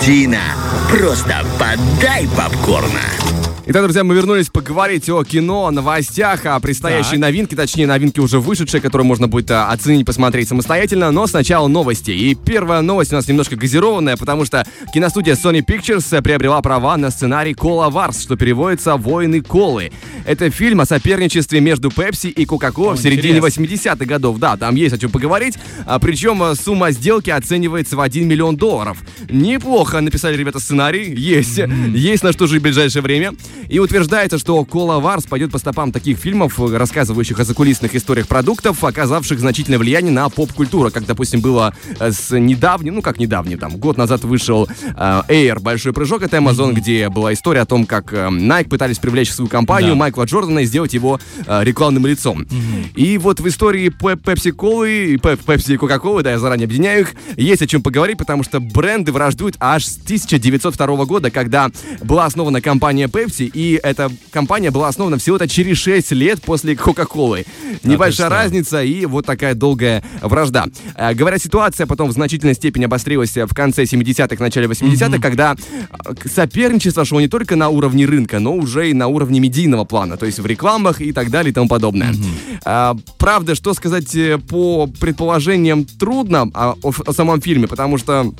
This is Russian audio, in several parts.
Argentina. Просто подай попкорна. Итак, друзья, мы вернулись поговорить о кино, о новостях, о предстоящей Так. новинке, точнее, новинки уже вышедшие, которые можно будет а, оценить, посмотреть самостоятельно, но сначала новости. И первая новость у нас немножко газированная, потому что киностудия Sony Pictures э, приобрела права на сценарий Кола Варс, что переводится «Войны Колы». Это фильм о соперничестве между Пепси и Кока-Кола О, в середине интересно. 80-х годов. Да, там есть о чем поговорить. А, причем а, сумма сделки оценивается в 1 миллион долларов. Неплохо написали ребята сценарий. Есть. Есть на что жить в ближайшее время. И утверждается, что Кола Варс пойдет по стопам таких фильмов, рассказывающих о закулисных историях продуктов, оказавших значительное влияние на поп-культуру. Как, допустим, было э, с недавним, ну как недавним, там, год назад вышел э, Air, Большой прыжок от Amazon, где была история о том, как э, Nike пытались привлечь в свою компанию Да. Майкла Джордана и сделать его э, рекламным лицом. И вот в истории Пепси Колы и Пепси и Кока-Колы, да, я заранее объединяю их, есть о чем поговорить, потому что бренды враждуют аж с 1902 года, когда была основана компания Pepsi, и эта компания была основана всего-то через 6 лет после Кока-Колы. Небольшая что? разница и вот такая долгая вражда. Э, Говорят, ситуация потом в значительной степени обострилась в конце 70-х, начале 80-х, когда э, соперничество шло не только на уровне рынка, но уже и на уровне медийного плана, то есть в рекламах и так далее и тому подобное. А, Правда, что сказать по предположениям трудно а, о, о самом фильме, потому что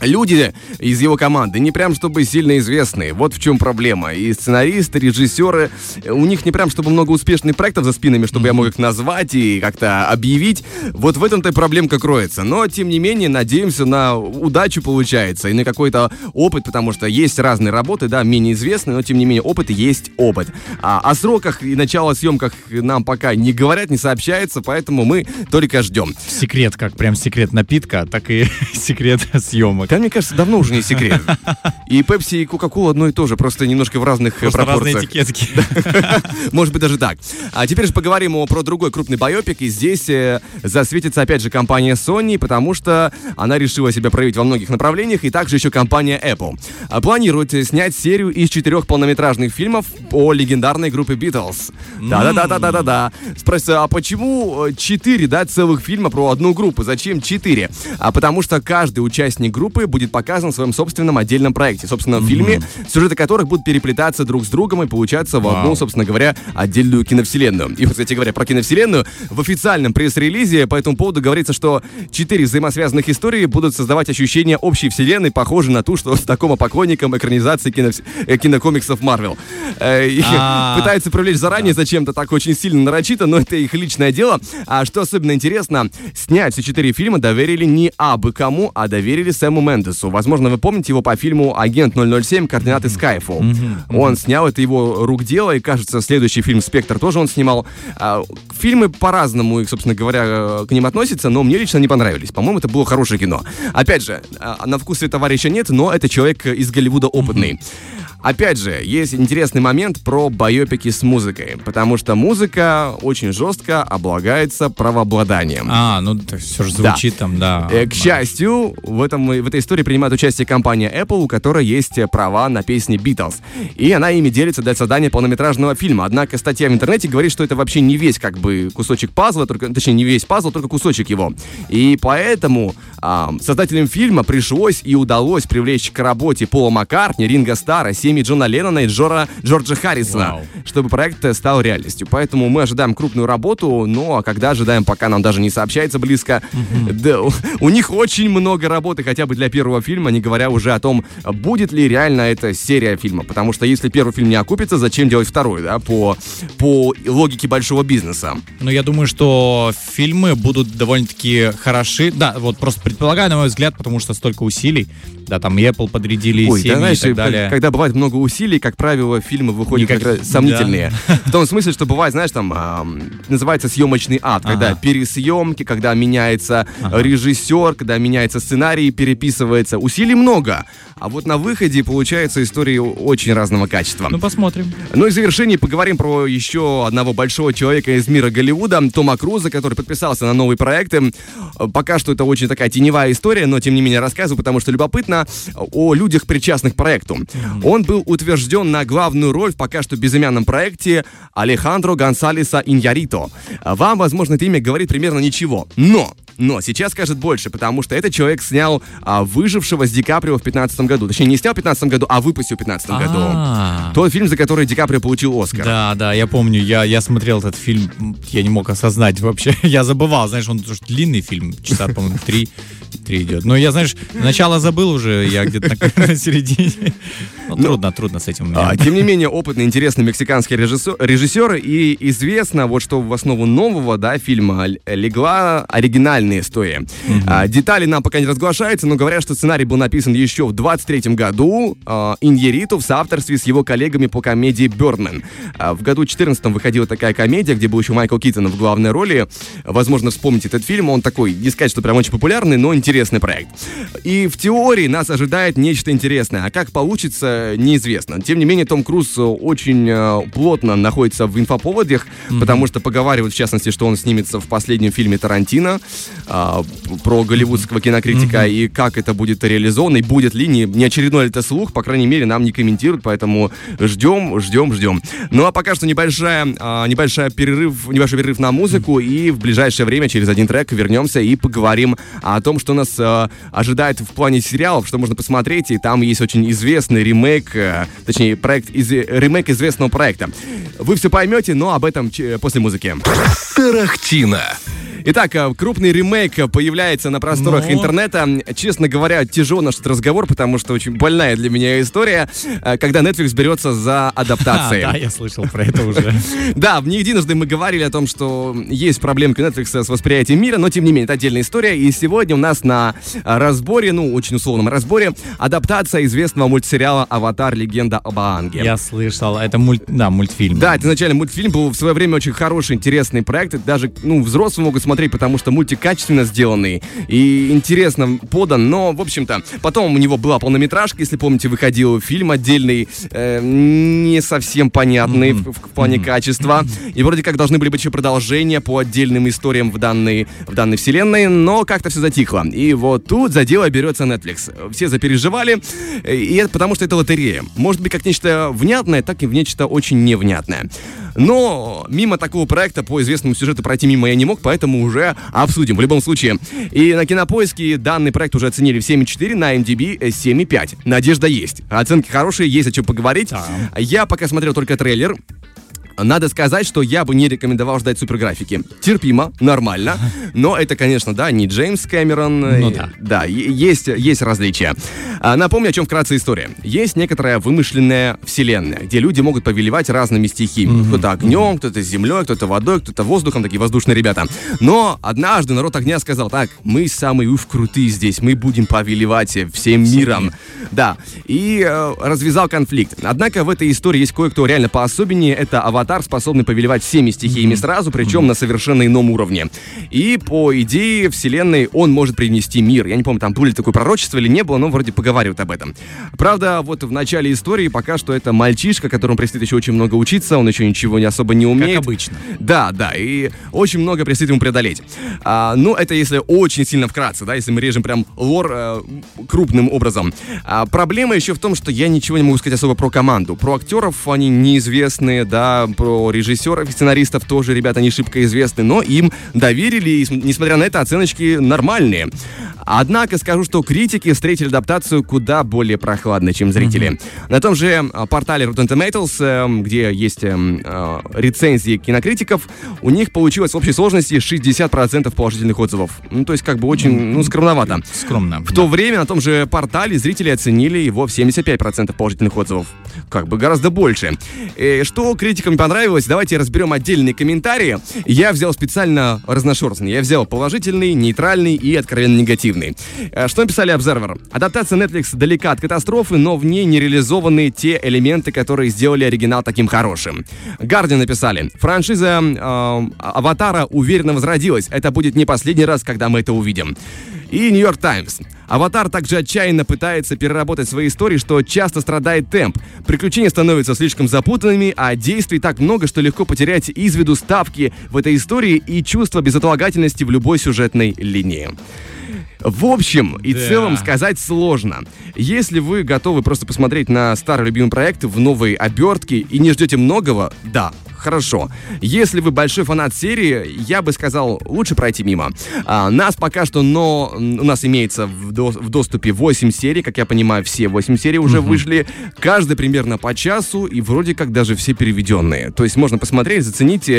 Люди из его команды не прям чтобы сильно известные. Вот в чем проблема. И сценаристы, режиссеры, э, у них не прям чтобы много успешных проектов за спинами, чтобы я мог их назвать и как-то объявить. Вот в этом-то и проблемка кроется. Но, тем не менее, надеемся на удачу получается и на какой-то опыт, потому что есть разные работы, да, менее известные, но, тем не менее, опыт есть опыт. А о сроках и начало съемках нам пока не говорят, не сообщается, поэтому мы только ждем. Секрет, как прям секрет напитка, так и секрет съемок. Да, мне кажется, давно уже не секрет. И Пепси, и Кока-Кола одно и то же, просто немножко в разных э, Просто разные пропорциях. этикетки. Может быть, даже так. А теперь же поговорим про другой крупный байопик. И здесь э, засветится опять же компания Sony, потому что она решила себя проявить во многих направлениях, и также еще компания Apple. А планирует снять серию из четырех полнометражных фильмов о легендарной группе Beatles. Да-да-да-да-да-да. Спросите, а почему э, четыре, да, целых фильма про одну группу? Зачем четыре? А потому что каждый участник группы будет показан в своем собственном отдельном проекте. Собственно, в фильме, сюжеты которых будут переплетаться друг с другом и получаться в одну, собственно говоря, отдельную киновселенную. И, вот, кстати говоря, про киновселенную, в официальном пресс-релизе по этому поводу говорится, что четыре взаимосвязанных истории будут создавать ощущение общей вселенной, похожей на ту, что знакомо поклонникам экранизации кино- э, кинокомиксов Марвел. Э. Пытаются привлечь заранее зачем-то так очень сильно нарочито, но это их личное дело. А что особенно интересно, снять все четыре фильма доверили не абы кому, а доверили Сэму Мендесу. Возможно, вы помните его по фильму «Агент 007. Координаты Skyfall». Он снял, это его рук дело, и, кажется, следующий фильм «Спектр» тоже он снимал. А, Фильмы по-разному, их, собственно говоря, э, к ним относятся, но мне лично не понравились. По-моему, это было хорошее кино. Опять же, а, на вкусе товарища нет, но это человек из Голливуда опытный. Опять же, есть интересный момент про байопики с музыкой, потому что музыка очень жестко облагается правообладанием. А, ну все же звучит там, да. Э, К счастью, в, этом, в этой истории принимает участие компания Apple, у которой есть э, права на песни Beatles. И она ими делится для создания полнометражного фильма. Однако статья в интернете говорит, что это вообще не весь как бы кусочек пазла, только, точнее не весь пазл, только кусочек его. И поэтому а, создателям фильма пришлось и удалось привлечь к работе Пола Маккартни, Ринга Стара, семьи Джона Леннона и Джора, Джорджа Харрисона, Вау. чтобы проект э, стал реальностью. Поэтому мы ожидаем крупную работу, но а когда ожидаем, пока нам даже не сообщается близко. Да, у, у них очень много работы, хотя бы для первого фильма, не говоря уже о том, будет ли реально эта серия фильма. Потому что если первый фильм не окупится, зачем делать второй, да, по, по логике большого бизнеса. Ну, я думаю, что фильмы будут довольно-таки хороши. Да, вот просто предполагаю, на мой взгляд, потому что столько усилий. Да, там Apple подрядили, Ой, семьи да, знаешь, и так далее. когда бывает много усилий, как правило, фильмы выходят Никак- как-то сомнительные. В том смысле, что бывает, знаешь, там ам, называется съемочный ад, когда Ага. пересъемки, когда меняется режиссер, когда меняется сценарий, переписывается. Усилий много. А вот на выходе получается истории очень разного качества. Ну, посмотрим. Ну и в завершении поговорим про еще одного большого человека из мира Голливуда, Тома Круза, который подписался на новые проекты. Э, Пока что это очень такая теневая история, но тем не менее рассказываю, потому что любопытно о людях, причастных к проекту. Он был утвержден на главную роль в пока что безымянном проекте Алехандро Гонсалеса Иньярито. Вам, возможно, это имя говорит примерно ничего. Но но сейчас скажет больше, потому что этот человек снял а, «Выжившего» с Ди Каприо в 15 году. Точнее, не снял в 15 году, а выпустил в 15 году. А. Тот фильм, за который Ди Каприо получил Оскар. Да, да, я помню, я, я смотрел этот фильм, я не мог осознать вообще. Я забывал, знаешь, он тоже длинный фильм, часа, по-моему, три, три идет. Но я, знаешь, начало забыл уже, я где-то на, середине. Ну, трудно, трудно с этим. А, тем не менее, опытный, интересный мексиканский режиссер, режиссер, и известно, вот что в основу нового, да, фильма легла оригинальная история. А, детали нам пока не разглашаются, но говорят, что сценарий был написан еще в 23 году а, Иньериту в соавторстве с его коллегами по комедии «Бёрдмен». А, в году 14 выходила такая комедия, где был еще Майкл Киттон в главной роли. Возможно, вспомните этот фильм, он такой, не сказать, что прям очень популярный, но интересный проект. И в теории нас ожидает нечто интересное, а как получится, неизвестно. Тем не менее, Том Круз э, очень э, плотно находится в инфоповодах, потому что поговаривают, в частности, что он снимется в последнем фильме Тарантино а, про голливудского кинокритика, и как это будет реализовано, и будет ли, не, не очередной ли это слух, по крайней мере, нам не комментируют, поэтому ждем, ждем, ждем. Ну а пока что небольшая, а, небольшая перерыв, небольшой перерыв на музыку, и в ближайшее время через один трек вернемся и поговорим о том, что нас э, ожидает в плане сериалов, что можно посмотреть, и там есть очень известный ремейк, э, точнее, проект из, ремейк известного проекта. Вы все поймете, но об этом ч- после музыки. Тарахтина. Итак, э, крупный ремейк э, появляется на просторах Ну? интернета. Честно говоря, тяжело наш разговор, потому что очень больная для меня история, э, когда Netflix берется за адаптации. да, я слышал про это уже. Да, не единожды мы говорили о том, что есть проблемки Netflix с восприятием мира, но тем не менее, это отдельная история. И сегодня у нас на разборе, ну, очень условном разборе, адаптация известного мультсериала «Аватар. Легенда об Аанге». Я слышал, это мульт, да, мультфильм. Да, это изначально мультфильм был в свое время очень хороший, интересный проект. Даже, ну, взрослые могут смотреть, потому что мультик качественно сделанный и интересно подан. Но, в общем-то, потом у него была полнометражка, если помните, выходил фильм отдельный, э, не совсем понятный в, в плане качества. И вроде как должны были быть еще продолжения по отдельным историям в данной, в данной вселенной, но как-то все затихло. И вот тут за дело берется Netflix. Все запереживали, и это потому что это лотерея. Может быть, как нечто внятное, так и в нечто очень невнятное. Но мимо такого проекта по известному сюжету пройти мимо я не мог, поэтому уже обсудим в любом случае. И на кинопоиске данный проект уже оценили в 7,4, на MDB 7,5. Надежда есть. Оценки хорошие, есть о чем поговорить. Да. Я пока смотрел только трейлер. Надо сказать, что я бы не рекомендовал ждать суперграфики. Терпимо, нормально. Но это, конечно, да, не Джеймс Кэмерон. Ну да. Да, есть, есть различия. А, Напомню, о чем вкратце история. Есть некоторая вымышленная вселенная, где люди могут повелевать разными стихиями. Кто-то огнем, кто-то землей, кто-то водой, кто-то воздухом, такие воздушные ребята. Но однажды народ огня сказал, так, мы самые уж крутые здесь, мы будем повелевать всем миром. Да, и э, развязал конфликт. Однако в этой истории есть кое-кто реально поособеннее. Это аватар, способный повелевать всеми стихиями сразу, причем на совершенно ином уровне. И по идее вселенной он может принести мир. Я не помню, там было ли такое пророчество или не было, но вроде поговаривают об этом. Правда, вот в начале истории пока что это мальчишка, которому предстоит еще очень много учиться, он еще ничего не особо не Как умеет. обычно. Да, да, и очень много предстоит ему преодолеть. А, ну, это если очень сильно вкратце, да, если мы режем прям лор э, крупным образом. А, проблема еще в том, что я ничего не могу сказать особо про команду. Про актеров они неизвестные, да, про режиссеров и сценаристов тоже ребята не шибко известны, но им доверили, и, см- несмотря на это, оценочки нормальные. Однако скажу, что критики встретили адаптацию куда более прохладно, чем зрители. На том же а, портале Rotten Tomatoes, эм, где есть эм, а, рецензии кинокритиков, у них получилось в общей сложности 60% положительных отзывов. Ну, то есть как бы очень, ну, скромновато. Скромно. В то время на том же портале зрители оценили его в 75% положительных отзывов. Как бы гораздо больше. Э, что критикам понравилось, давайте разберем отдельные комментарии. Я взял специально разношерстный. Я взял положительный, нейтральный и откровенно негативный. Э, Что написали Observer? Адаптация Netflix далека от катастрофы, но в ней не реализованы те элементы, которые сделали оригинал таким хорошим. Guardian написали. Франшиза э, Аватара уверенно возродилась. Это будет не последний раз, когда мы это увидим. И Нью-Йорк Таймс. Аватар также отчаянно пытается переработать свои истории, что часто страдает темп. Приключения становятся слишком запутанными, а действий так много, что легко потерять из виду ставки в этой истории и чувство безотлагательности в любой сюжетной линии. В общем и Да. целом сказать сложно. Если вы готовы просто посмотреть на старый любимый проект в новой обертке и не ждете многого, да, хорошо. Если вы большой фанат серии, я бы сказал, лучше пройти мимо. А, нас пока что, но у нас имеется в, до- в доступе 8 серий, как я понимаю, все 8 серий уже вышли. Каждый примерно по часу и вроде как даже все переведенные. То есть можно посмотреть, заценить,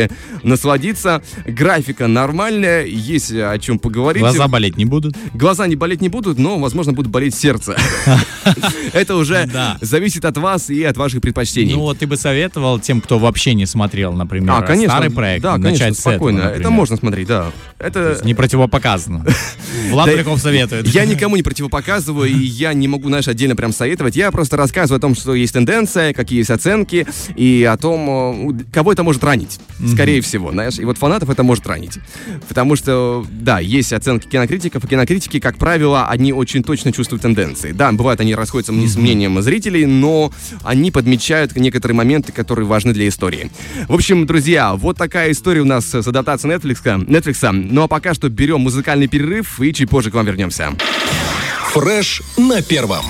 насладиться. Графика нормальная, есть о чем поговорить. Глаза болеть не будут? Глаза не болеть не будут, но, возможно, будет болеть сердце. Это уже зависит от вас и от ваших предпочтений. Ну, вот ты бы советовал тем, кто вообще не смотрел, например, А, конечно. старый проект, Да, начать конечно, с этого, спокойно. Это можно смотреть, да. Это... Не противопоказано. Влад Брюхов советует. Я никому не противопоказываю, и я не могу, знаешь, отдельно прям советовать. Я просто рассказываю о том, что есть тенденция, какие есть оценки, и о том, э, кого это может ранить. Скорее всего, знаешь. И вот фанатов это может ранить. Потому что, да, есть оценки кинокритиков, и кинокритики, как правило, они очень точно чувствуют тенденции. Да, бывает, они расходятся с мнением зрителей, но они подмечают некоторые моменты, которые важны для истории. В общем, друзья, вот такая история у нас с адаптацией Netflix. Netflix. Ну а пока что берем музыкальный перерыв и чуть позже к вам вернемся. Фреш на первом.